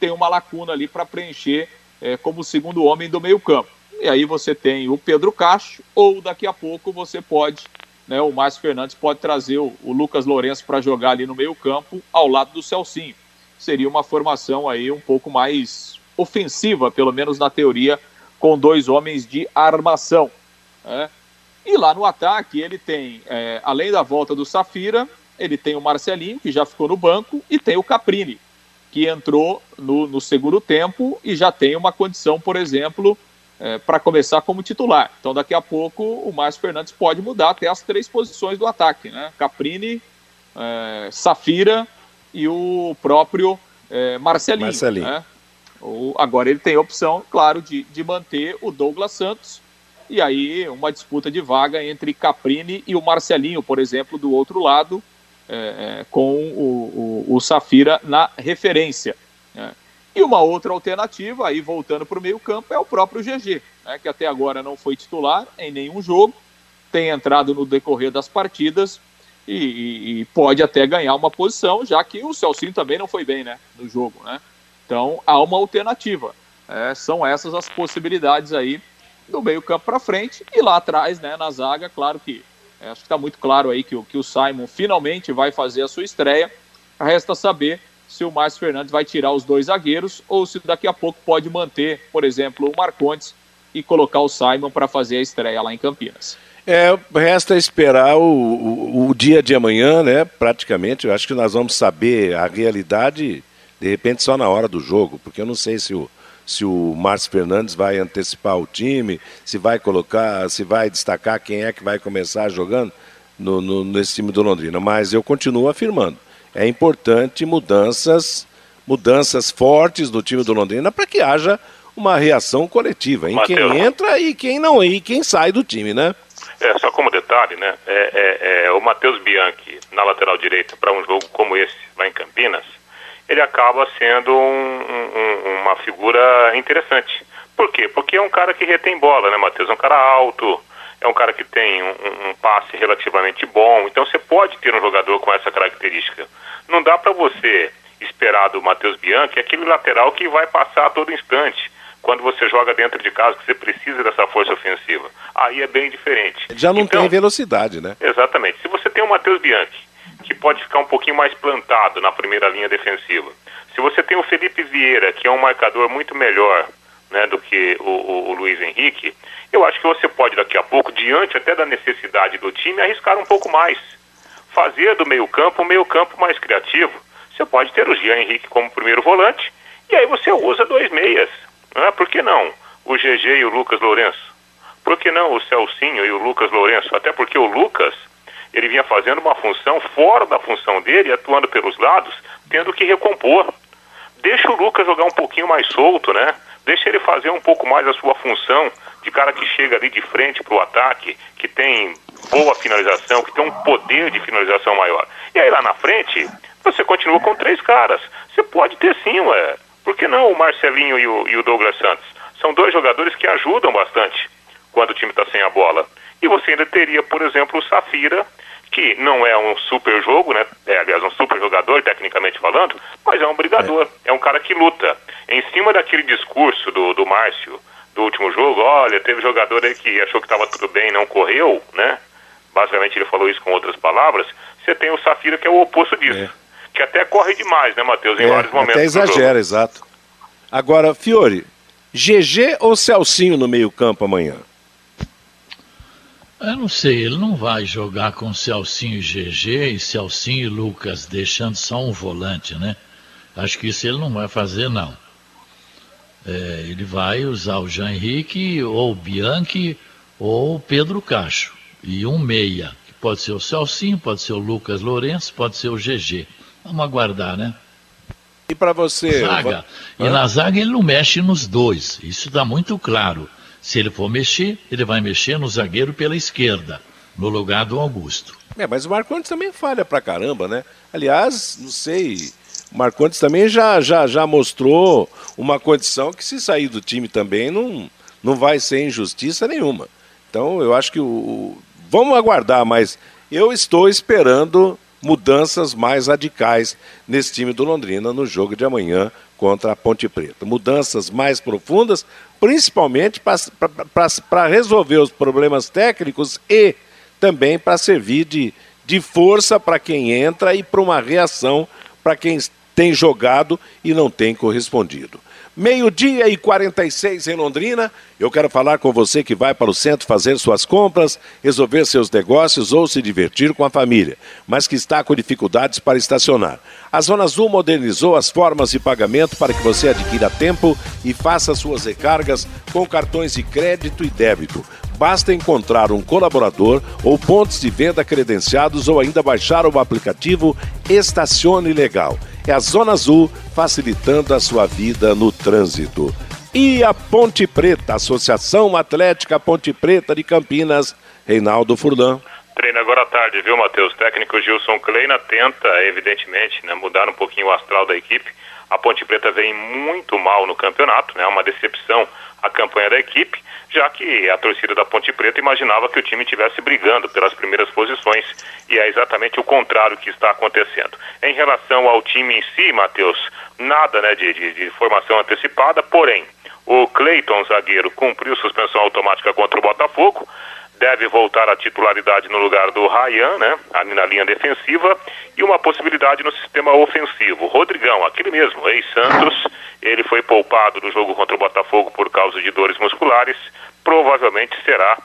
tem uma lacuna ali para preencher é, como segundo homem do meio campo. E aí você tem o Pedro Castro, ou daqui a pouco você pode, né, o Márcio Fernandes pode trazer o, o Lucas Lourenço para jogar ali no meio campo, ao lado do Celcinho. Seria uma formação aí um pouco mais ofensiva, pelo menos na teoria, com dois homens de armação. Né? E lá no ataque ele tem, é, além da volta do Safira, ele tem o Marcelinho, que já ficou no banco, e tem o Caprini, que entrou no, no segundo tempo e já tem uma condição, por exemplo, é, para começar como titular. Então, daqui a pouco, o Márcio Fernandes pode mudar até as três posições do ataque, né? Caprini, é, Safira e o próprio é, Marcelinho. Marcelinho. Né? O, agora ele tem a opção, claro, de, de manter o Douglas Santos e aí uma disputa de vaga entre Caprini e o Marcelinho, por exemplo, do outro lado, é, com o, o, o, Safira na referência. Né? E uma outra alternativa, aí voltando para o meio campo, é o próprio GG, né, que até agora não foi titular em nenhum jogo, tem entrado no decorrer das partidas e, e, e pode até ganhar uma posição, já que o Celcinho também não foi bem né, no jogo. Né? Então há uma alternativa. É, são essas as possibilidades aí do meio campo para frente e lá atrás, né, na zaga, claro que é, acho que está muito claro aí que, que o Simon finalmente vai fazer a sua estreia. Resta saber se o Márcio Fernandes vai tirar os dois zagueiros ou se daqui a pouco pode manter, por exemplo, o Marcondes e colocar o Simon para fazer a estreia lá em Campinas. É, resta esperar o, o, o, dia de amanhã, né? Praticamente, eu acho que nós vamos saber a realidade, de repente, só na hora do jogo, porque eu não sei se o, se o Márcio Fernandes vai antecipar o time, se vai colocar, se vai destacar quem é que vai começar jogando no, no, nesse time do Londrina. Mas eu continuo afirmando é importante mudanças, mudanças fortes no time do Londrina para que haja uma reação coletiva em Mateus. quem entra e quem não e quem sai do time, né? É, só como detalhe, né? É, é, é o Matheus Bianchi na lateral direita para um jogo como esse lá em Campinas, ele acaba sendo um, um, uma figura interessante. Por quê? Porque é um cara que retém bola, né, Matheus? É um cara alto, é um cara que tem um, um, passe relativamente bom. Então você pode ter um jogador com essa característica. Não dá para você esperar do Matheus Bianchi aquele lateral que vai passar a todo instante. Quando você joga dentro de casa, que você precisa dessa força ofensiva. Aí é bem diferente. Já não então, tem velocidade, né? Exatamente. Se você tem o Matheus Bianchi, que pode ficar um pouquinho mais plantado na primeira linha defensiva. Se você tem o Felipe Vieira, que é um marcador muito melhor né, do que o, o, o Luiz Henrique, eu acho que você pode daqui a pouco, diante até da necessidade do time, arriscar um pouco mais. Fazer do meio-campo um meio-campo mais criativo. Você pode ter o Jean Henrique como primeiro volante, e aí você usa dois meias. Né? Por que não o GG e o Lucas Lourenço? Por que não o Celcinho e o Lucas Lourenço? Até porque o Lucas, ele vinha fazendo uma função fora da função dele, atuando pelos lados, tendo que recompor. deixa o Lucas jogar um pouquinho mais solto, né? Deixa ele fazer um pouco mais a sua função de cara que chega ali de frente para o ataque, que tem boa finalização, que tem um poder de finalização maior. E aí lá na frente, você continua com três caras. Você pode ter sim, ué. Por que não o Marcelinho e o, e o Douglas Santos? São dois jogadores que ajudam bastante quando o time está sem a bola. E você ainda teria, por exemplo, o Safira, que não é um super jogo, né? É, aliás, um super jogador, tecnicamente falando, mas é um brigador, é, é um cara que luta. Em cima daquele discurso do, do Márcio, do último jogo, olha, teve jogador aí que achou que estava tudo bem não correu, né? Basicamente ele falou isso com outras palavras. Você tem o Safira que é o oposto disso. É. Que até corre demais, né, Matheus? Em é, vários momentos. Até exagera, exato. Agora, Fiore, GG ou Celcinho no meio-campo amanhã? Eu não sei, ele não vai jogar com Celcinho e GG e Celcinho e Lucas, deixando só um volante, né? Acho que isso ele não vai fazer, não. É, ele vai usar o Jean Henrique, ou o Bianchi, ou o Pedro Cacho. E um meia, que pode ser o Celcinho, pode ser o Lucas Lourenço, pode ser o GG. Vamos aguardar, né? E para você? Zaga. E na zaga ele não mexe nos dois. Isso está muito claro. Se ele for mexer, ele vai mexer no zagueiro pela esquerda, no lugar do Augusto. É, mas o Marcondes também falha pra caramba, né? Aliás, não sei, o Marcondes também já, já, já mostrou uma condição que se sair do time também não, não vai ser injustiça nenhuma. Então eu acho que o. Vamos aguardar, mas eu estou esperando mudanças mais radicais nesse time do Londrina no jogo de amanhã contra a Ponte Preta. Mudanças mais profundas, principalmente para resolver os problemas técnicos e também para servir de, de força para quem entra e para uma reação para quem tem jogado e não tem correspondido. Meio-dia e 46 em Londrina. Eu quero falar com você que vai para o centro fazer suas compras, resolver seus negócios ou se divertir com a família, mas que está com dificuldades para estacionar. A Zona Azul modernizou as formas de pagamento para que você adquira tempo e faça suas recargas com cartões de crédito e débito. Basta encontrar um colaborador ou pontos de venda credenciados ou ainda baixar o aplicativo Estacione Legal. É a Zona Azul facilitando a sua vida no trânsito. E a Ponte Preta, Associação Atlética Ponte Preta de Campinas, Reinaldo Furlan. Treino agora à tarde, viu, Matheus? Técnico Gilson Kleina tenta, evidentemente, né, mudar um pouquinho o astral da equipe. A Ponte Preta vem muito mal no campeonato, né? Uma decepção a campanha da equipe já que a torcida da Ponte Preta imaginava que o time estivesse brigando pelas primeiras posições e é exatamente o contrário que está acontecendo. Em relação ao time em si, Matheus, nada né, de, de, de formação antecipada, porém, o Cleiton, zagueiro, cumpriu suspensão automática contra o Botafogo, deve voltar à titularidade no lugar do Ryan, né, na linha defensiva, e uma possibilidade no sistema ofensivo. Rodrigão, aquele mesmo, ex-Santos, ele foi poupado do jogo contra o Botafogo por causa de dores musculares, provavelmente será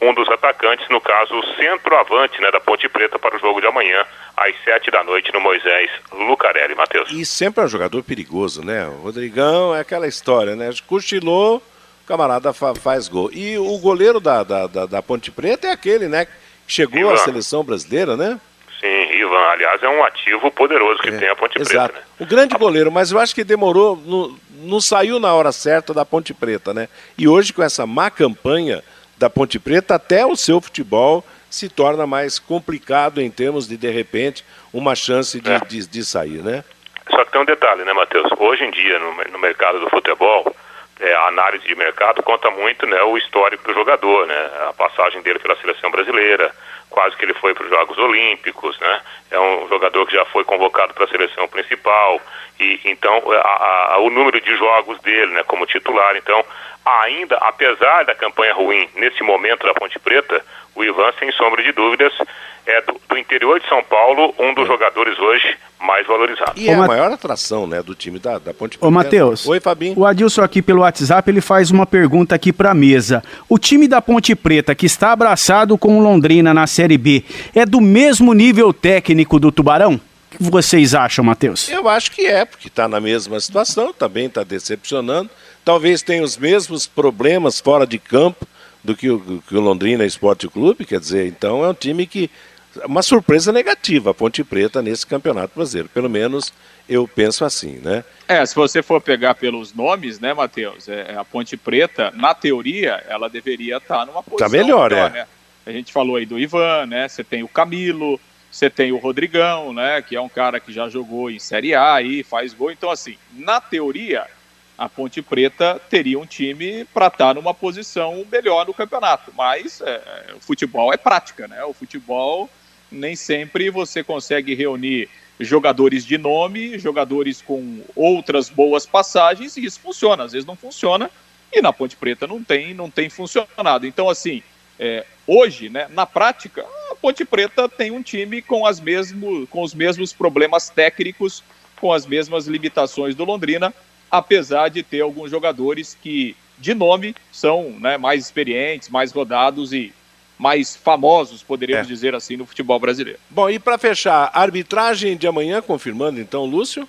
um dos atacantes, no caso, o centroavante né, da Ponte Preta para o jogo de amanhã, às sete da noite, no Moisés Lucarelli, Matheus. E sempre é um jogador perigoso, né? O Rodrigão é aquela história, né? Cochilou, o camarada fa faz gol. E o goleiro da, da, da, da, Ponte Preta é aquele, né? Que chegou Ivan. à seleção brasileira, né? Sim, Ivan, aliás, é um ativo poderoso que é, tem a Ponte exato. Preta, né? O grande goleiro, mas eu acho que demorou, no, não saiu na hora certa da Ponte Preta, né? E hoje, com essa má campanha da Ponte Preta, até o seu futebol se torna mais complicado em termos de, de repente, uma chance de, é. de, de, sair, né? Só que tem um detalhe, né, Matheus? Hoje em dia, no, no mercado do futebol, é, a análise de mercado conta muito né, o histórico do jogador, né, a passagem dele pela seleção brasileira, quase que ele foi para os Jogos Olímpicos, né, é um jogador que já foi convocado para a seleção principal, e então a, a, o número de jogos dele né, como titular, então ainda, apesar da campanha ruim nesse momento da Ponte Preta, o Ivan, sem sombra de dúvidas, é do, do interior de São Paulo, um dos é. jogadores hoje mais valorizados. E é a maior atração né, do time da, da Ponte Preta. Ô, Matheus. Oi, Fabinho. O Adilson aqui pelo WhatsApp, ele faz uma pergunta aqui para a mesa. O time da Ponte Preta, que está abraçado com o Londrina na Série B, é do mesmo nível técnico do Tubarão? O que vocês acham, Matheus? Eu acho que é, porque está na mesma situação, também está decepcionando. Talvez tenha os mesmos problemas fora de campo do que o, que o Londrina Esporte Clube, quer dizer, então é um time que. Uma surpresa negativa a Ponte Preta nesse campeonato brasileiro. Pelo menos Eu penso assim, né? É, se você for pegar pelos nomes, né, Matheus? É, a Ponte Preta, na teoria, ela deveria estar tá numa posição tá melhor, melhor é. Né? A gente falou aí do Ivan, né? Você tem o Camilo, você tem o Rodrigão, né? Que é um cara que já jogou em Série A e faz gol. Então, assim, na teoria, a Ponte Preta teria um time para estar tá numa posição melhor no campeonato. Mas é, o futebol é prática, né? O futebol nem sempre você consegue reunir jogadores de nome, jogadores com outras boas passagens, e isso funciona. Às vezes não funciona, e na Ponte Preta não tem, não tem funcionado. Então, assim, é, hoje, né, na prática, a Ponte Preta tem um time com, as mesmo, com os mesmos problemas técnicos, com as mesmas limitações do Londrina, apesar de ter alguns jogadores que, de nome, são né, mais experientes, mais rodados e mais famosos, poderíamos é. dizer assim, no futebol brasileiro. Bom, e para fechar, arbitragem de amanhã, confirmando então, Lúcio?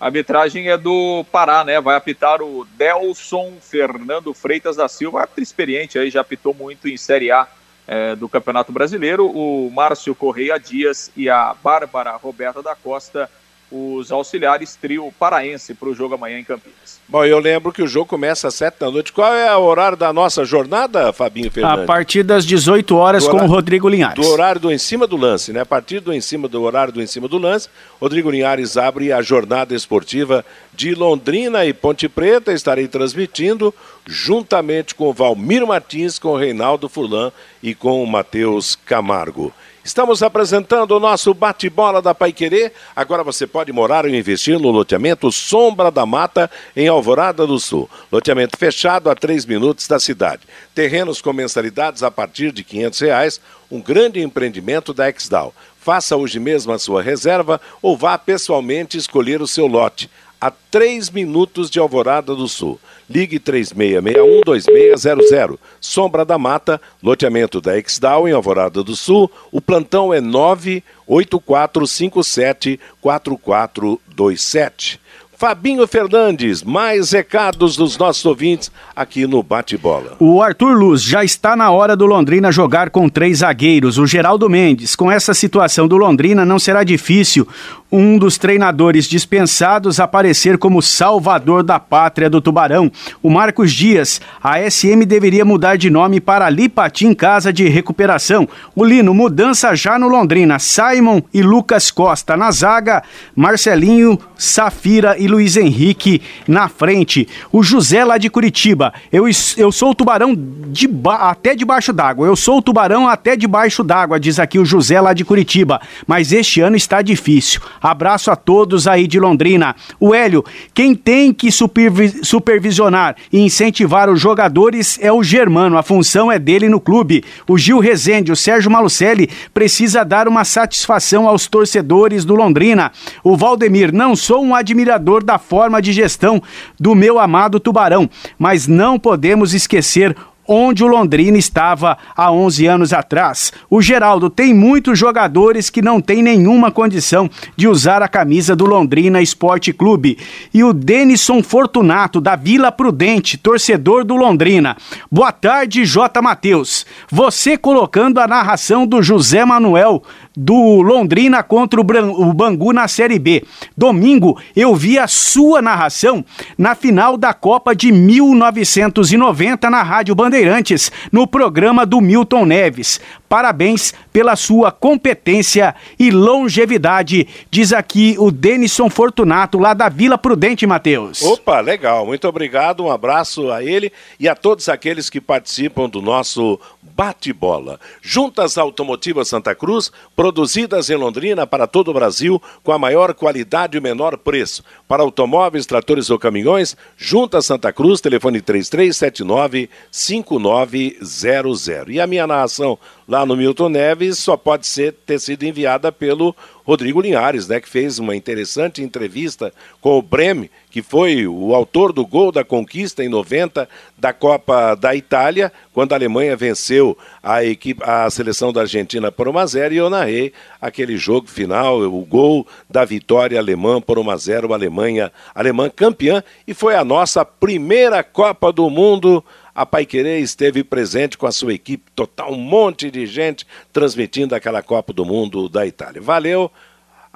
A arbitragem é do Pará, né? Vai apitar o Delson Fernando Freitas da Silva, árbitro experiente aí, já apitou muito em Série A é, do Campeonato Brasileiro. O Márcio Correia Dias e a Bárbara Roberta da Costa os auxiliares trio paraense para o jogo amanhã em Campinas. Bom, eu lembro que o jogo começa às sete da noite. Qual é o horário da nossa jornada, Fabinho Fernandes? A partir das 18 horas com o Rodrigo Linhares. Do horário do em cima do lance, né? A partir do em cima do horário do em cima do lance, Rodrigo Linhares abre a jornada esportiva de Londrina e Ponte Preta. Estarei transmitindo juntamente com o Valmir Martins, com o Reinaldo Furlan e com o Matheus Camargo. Estamos apresentando o nosso bate-bola da Paiquerê. Agora você pode morar ou investir no loteamento Sombra da Mata, em Alvorada do Sul. Loteamento fechado a 3 minutos da cidade. Terrenos com mensalidades a partir de R$ reais. Um grande empreendimento da Exdal. Faça hoje mesmo a sua reserva ou vá pessoalmente escolher o seu lote. A 3 minutos de Alvorada do Sul. Ligue 3661-2600. Sombra da Mata, loteamento da Exdal em Alvorada do Sul. O plantão é 984574427. Fabinho Fernandes, mais recados dos nossos ouvintes aqui no Bate-Bola. O Arthur Luz já está na hora do Londrina jogar com três zagueiros. O Geraldo Mendes, com essa situação do Londrina, não será difícil um dos treinadores dispensados aparecer como salvador da pátria do Tubarão. O Marcos Dias, a SM deveria mudar de nome para Lipatim Casa de Recuperação. O Lino, mudança já no Londrina. Simon e Lucas Costa na zaga, Marcelinho, Safira e Luiz Henrique na frente. O José lá de Curitiba, eu, eu sou o Tubarão de até debaixo d'água. Eu sou o Tubarão até debaixo d'água, diz aqui o José lá de Curitiba. Mas este ano está difícil. Abraço a todos aí de Londrina. O Hélio, quem tem que supervisionar e incentivar os jogadores é o Germano. A função é dele no clube. O Gil Rezende, o Sérgio Malucelli, precisa dar uma satisfação aos torcedores do Londrina. O Valdemir, não sou um admirador da forma de gestão do meu amado Tubarão, mas não podemos esquecer onde o Londrina estava há 11 anos atrás. O Geraldo tem muitos jogadores que não têm nenhuma condição de usar a camisa do Londrina Esporte Clube. E o Denison Fortunato, da Vila Prudente, torcedor do Londrina. Boa tarde, J. Matheus. Você colocando a narração do José Manuel do Londrina contra o Bangu na Série B. Domingo eu vi a sua narração na final da Copa de 1990 na Rádio Bandeirantes, no programa do Milton Neves. Parabéns pela sua competência e longevidade, diz aqui o Denison Fortunato, lá da Vila Prudente, Matheus. Opa, legal. Muito obrigado. Um abraço a ele e a todos aqueles que participam do nosso bate-bola. Juntas Automotivas Santa Cruz, produzidas em Londrina para todo o Brasil, com a maior qualidade e o menor preço. Para automóveis, tratores ou caminhões, Juntas Santa Cruz, telefone 3379-5900. E a minha narração lá no Milton Neves só pode ser ter sido enviada pelo Rodrigo Linhares, né, que fez uma interessante entrevista com o Breme, que foi o autor do gol da conquista em 90 da Copa da Itália, quando a Alemanha venceu a equipe, a seleção da Argentina por 1 a 0 e eu narrei aquele jogo final, o gol da vitória alemã por 1 a 0, a Alemanha, alemã campeã e foi a nossa primeira Copa do Mundo a Paiquerê esteve presente com a sua equipe total, um monte de gente transmitindo aquela Copa do Mundo da Itália. Valeu,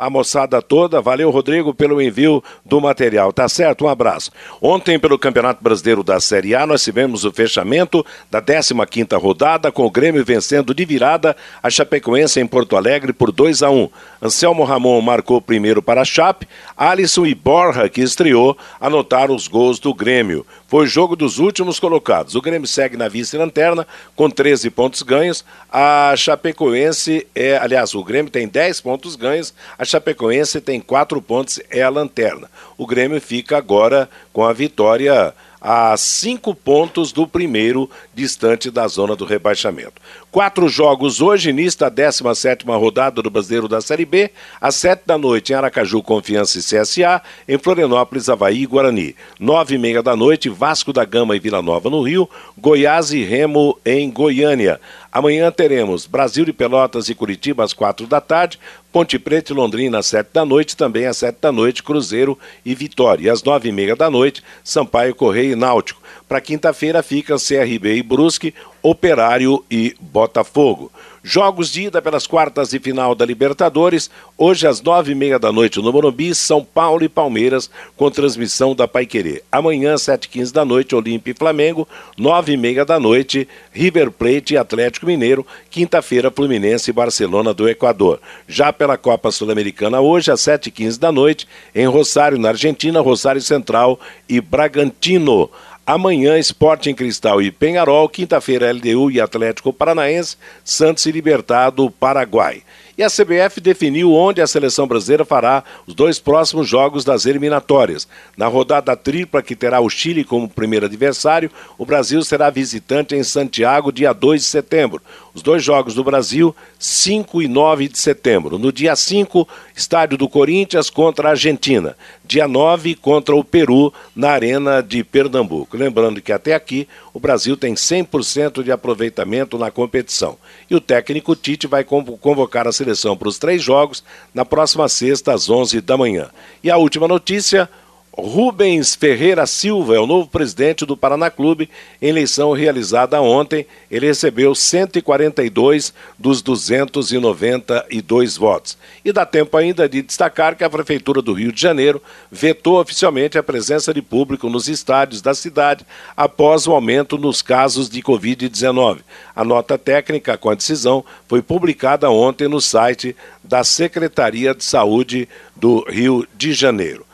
a moçada toda. Valeu, Rodrigo, pelo envio do material. Tá certo? Um abraço. Ontem, pelo Campeonato Brasileiro da Série A, nós tivemos o fechamento da 15ª rodada, com o Grêmio vencendo de virada a Chapecoense em Porto Alegre por 2 a 1 Anselmo Ramon marcou primeiro para a Chape, Alisson e Borja, que estreou, anotaram os gols do Grêmio. Foi jogo dos últimos colocados. O Grêmio segue na vice-lanterna com 13 pontos ganhos. A Chapecoense é, aliás, o Grêmio tem 10 pontos ganhos, a Chapecoense tem 4 pontos, é a lanterna. O Grêmio fica agora com a vitória a cinco pontos do primeiro, distante da zona do rebaixamento. Quatro jogos hoje, início da 17 rodada do Brasileiro da Série B, às sete da noite em Aracaju, Confiança e CSA, em Florianópolis, Havaí e Guarani. Nove e meia da noite, Vasco da Gama e Vila Nova no Rio, Goiás e Remo em Goiânia. Amanhã teremos Brasil de Pelotas e Curitiba às quatro da tarde, Ponte Preta e Londrina às sete da noite, também às sete da noite, Cruzeiro e Vitória. E às nove e meia da noite, Sampaio, Correia Náutico. Para quinta-feira fica CRB e Brusque, Operário e Botafogo. Jogos de ida pelas quartas de final da Libertadores, hoje às nove e meia da noite no Morumbi, São Paulo e Palmeiras, com transmissão da Paiquerê. Amanhã, sete e quinze da noite, Olímpia e Flamengo, nove e meia da noite, River Plate e Atlético Mineiro, quinta-feira, Fluminense e Barcelona do Equador. Já pela Copa Sul-Americana, hoje às sete e quinze da noite, em Rosário, na Argentina, Rosário Central e Bragantino. Amanhã, Sporting Cristal e Penharol. Quinta-feira, LDU e Atlético Paranaense. Santos e Libertado, Paraguai. E a CBF definiu onde a seleção brasileira fará os dois próximos jogos das eliminatórias. Na rodada tripla, que terá o Chile como primeiro adversário, o Brasil será visitante em Santiago, dia 2 de setembro. Os dois jogos do Brasil, 5 e 9 de setembro. No dia 5, estádio do Corinthians contra a Argentina. Dia 9, contra o Peru, na Arena de Pernambuco. Lembrando que até aqui o Brasil tem 100% de aproveitamento na competição. E o técnico Tite vai convocar a seleção para os três jogos na próxima sexta, às 11 da manhã. E a última notícia. Rubens Ferreira Silva é o novo presidente do Paraná Clube. Em eleição realizada ontem, ele recebeu 142 dos 292 votos. E dá tempo ainda de destacar que a Prefeitura do Rio de Janeiro vetou oficialmente a presença de público nos estádios da cidade após o aumento nos casos de Covid-19. A nota técnica com a decisão foi publicada ontem no site da Secretaria de Saúde do Rio de Janeiro.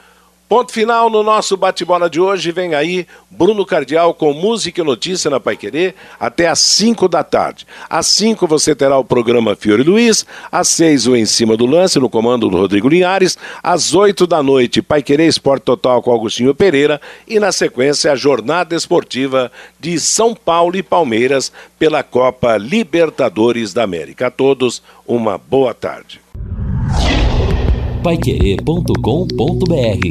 Ponto final no nosso bate-bola de hoje. Vem aí Bruno Cardial com música e notícia na Paiquerê até às 5 da tarde. Às 5 você terá o programa Fiore Luiz, às 6 o Em Cima do Lance no comando do Rodrigo Linhares, às 8 da noite Paiquerê Esporte Total com Augustinho Pereira e na sequência a jornada esportiva de São Paulo e Palmeiras pela Copa Libertadores da América. A todos uma boa tarde paiquerê.com.br